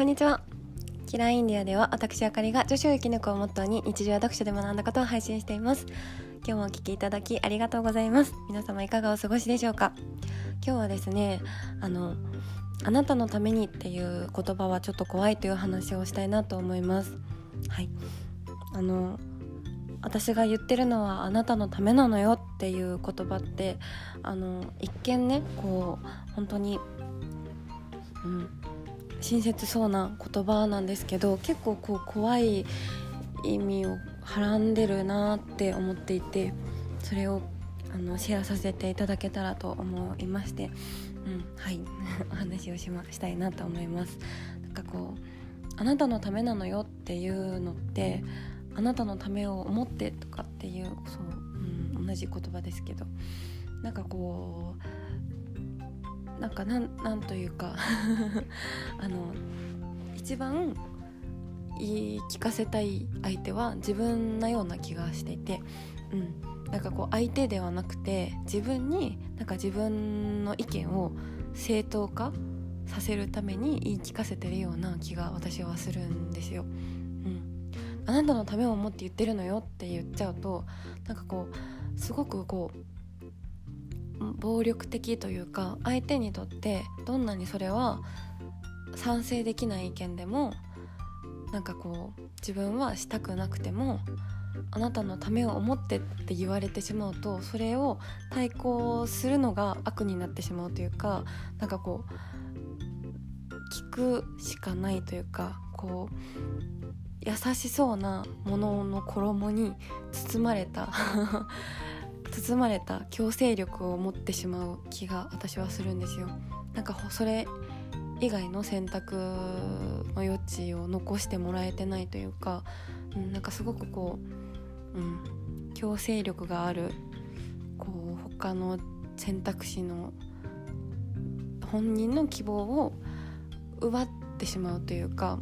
こんにちは。キラーインディアでは私あかりが女子を生き抜くをモットーに日常や読書で学んだことを配信しています。今日もお聞きいただきありがとうございます。皆様いかがお過ごしでしょうか？今日はですねあのあなたのためにっていう言葉はちょっと怖いという話をしたいなと思います。はい。あの私が言ってるのはあなたのためなのよっていう言葉ってあの一見ねこう本当に、うん、親切そうな言葉なんですけど結構こう怖い意味をはらんでるなって思っていてそれをあのシェアさせていただけたらと思いまして、うん、はい お話をし,、ま、したいなと思います。なんかこうあなたのためなのよっていうのってあなたのためを思ってとかっていうそう、うん、同じ言葉ですけどなんかこうなんかなんなんというか あの一番言い聞かせたい相手は自分なような気がしていて、うん、なんかこう相手ではなくて自分になんか自分の意見を正当化させるために言い聞かせてるような気が私はするんですよ。あなたのためを思って言ってるのよって言っちゃうとなんかこうすごくこう暴力的というか相手にとってどんなにそれは賛成できない意見でもなんかこう自分はしたくなくてもあなたのためを思ってって言われてしまうとそれを対抗するのが悪になってしまうというかなんかこう聞くしかないというかこう優しそうなものの衣に包まれた 包まれた強制力を持ってしまう気が私はするんですよ。なんかそれ以外の選択の余地を残してもらえてないというか、うん、なんかすごくこう、うん、強制力があるこう他の選択肢の本人の希望を奪ってしまうというか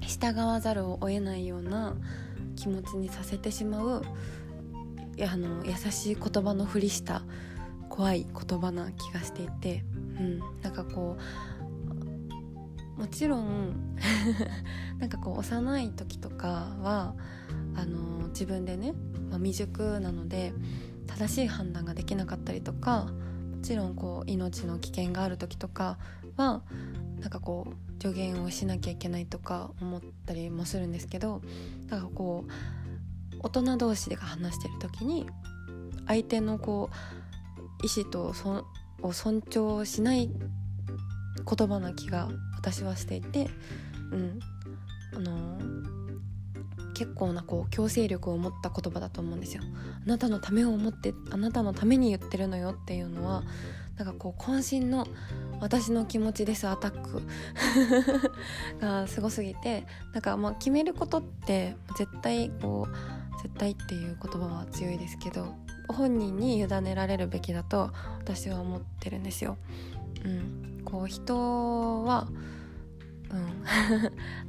従わざるを得ないような気持ちにさせてしまうあの優しい言葉のふりした怖い言葉な気がしていて、うん、なんかこうもちろん なんかこう幼い時とかはあの自分でね、まあ、未熟なので正しい判断ができなかったりとかもちろんこう命の危険がある時とかはなんかこう助言をしなきゃいけないとか思ったりもするんですけどだかこう大人同士で話してる時に相手のこう意思とそを尊重しない言葉な気が私はしていて、うんあの結構なこう強制力を持った言葉だと思うんですよ。あなたのためを思ってあなたのために言ってるのよっていうのはなんかこう渾身の私の気持ちですアタック がすごすぎてなんかまあ決めることって絶対こう絶対っていう言葉は強いですけど本人に委ねられるべきだと私は思ってるんですよ。うん、こう人は、うん、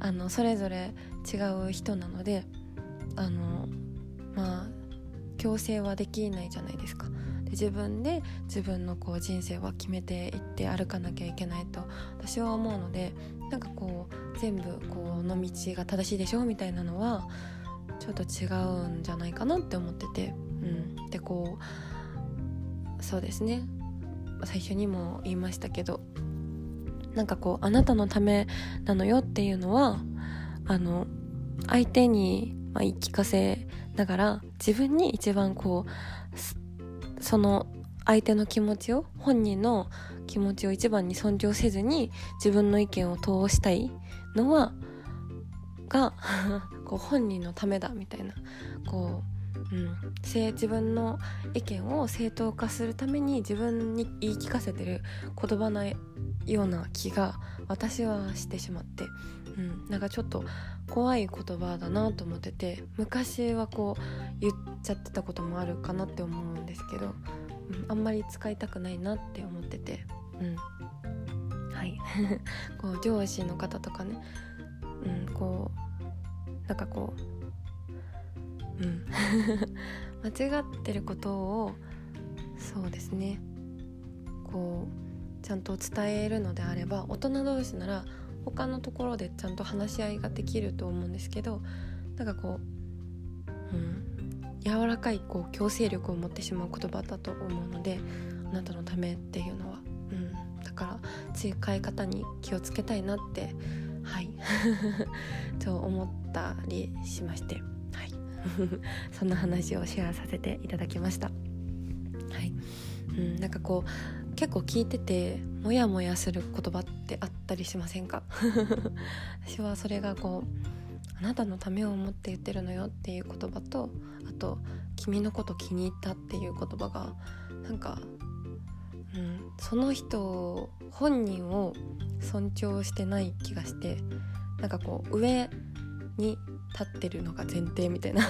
あのそれぞれ違う人なのであのまあ強制はできないじゃないですか。で自分で自分のこう人生は決めていって歩かなきゃいけないと私は思うのでなんかこう全部この道が正しいでしょみたいなのはちょっと違うんじゃないかなって思ってて、うん、でこうそうですね。最初にも言いましたけどなんかこうあなたのためなのよっていうのはあの相手に、ま、言い聞かせながら自分に一番こうその相手の気持ちを本人の気持ちを一番に尊重せずに自分の意見を通したいのはがこう本人のためだみたいなこう、うん、自分の意見を正当化するために自分に言い聞かせてる言葉のような気が私はしてしまって、うん、なんかちょっと怖い言葉だなと思ってて昔はこう言っちゃってたこともあるかなって思うんですけど、うん、あんまり使いたくないなって思っててうんはい。こう上司の方とかねなんかこううん。間違ってることをそうですね。こうちゃんと伝えるのであれば大人同士なら他のところでちゃんと話し合いができると思うんですけどなんかこう、うん、柔らかいこう強制力を持ってしまう言葉だと思うのであなたのためっていうのは、うん、だからつい方に気をつけたいなってはい と思ったりしまして。はい。そんな話をシェアさせていただきました。はい、うん、なんかこう結構聞いててモヤモヤする言葉ってあったりしませんか？私はそれがこうあなたのためを思って言ってるのよっていう言葉とあと君のこと気に入ったっていう言葉がなんか、うん、その人本人を尊重してない気がしてなんかこう上に立ってるのが前提みたいな。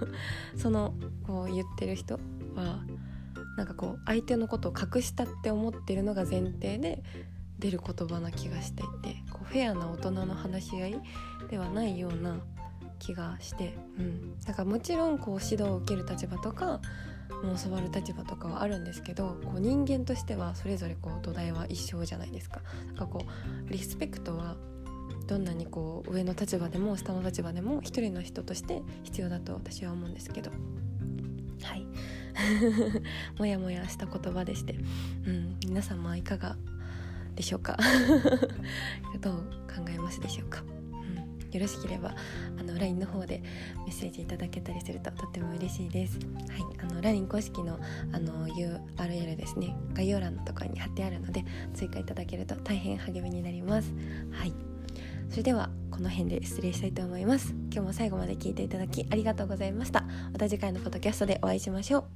そのこう言ってる人はなんかこう相手のことを隠したって思ってるのが前提で出る言葉な気がしていてこうフェアな大人の話し合いではないような気がして、うん、だかもちろんこう指導を受ける立場とかもう教わる立場とかはあるんですけどこう人間としてはそれぞれこう土台は一緒じゃないですか。なんかこうリスペクトはどんなにこう上の立場でも下の立場でも一人の人として必要だと私は思うんですけど。はい。もやもやした言葉でして、うん、皆様いかがでしょうか。どう考えますでしょうか、うん、よろしければあの LINE の方でメッセージいただけたりするととっても嬉しいです、はい、あの LINE 公式のあの URL ですね。概要欄のところに貼ってあるので追加いただけると大変励みになります。はい。それではこの辺で失礼したいと思います。今日も最後まで聞いていただきありがとうございました。また次回のポッドキャストでお会いしましょう。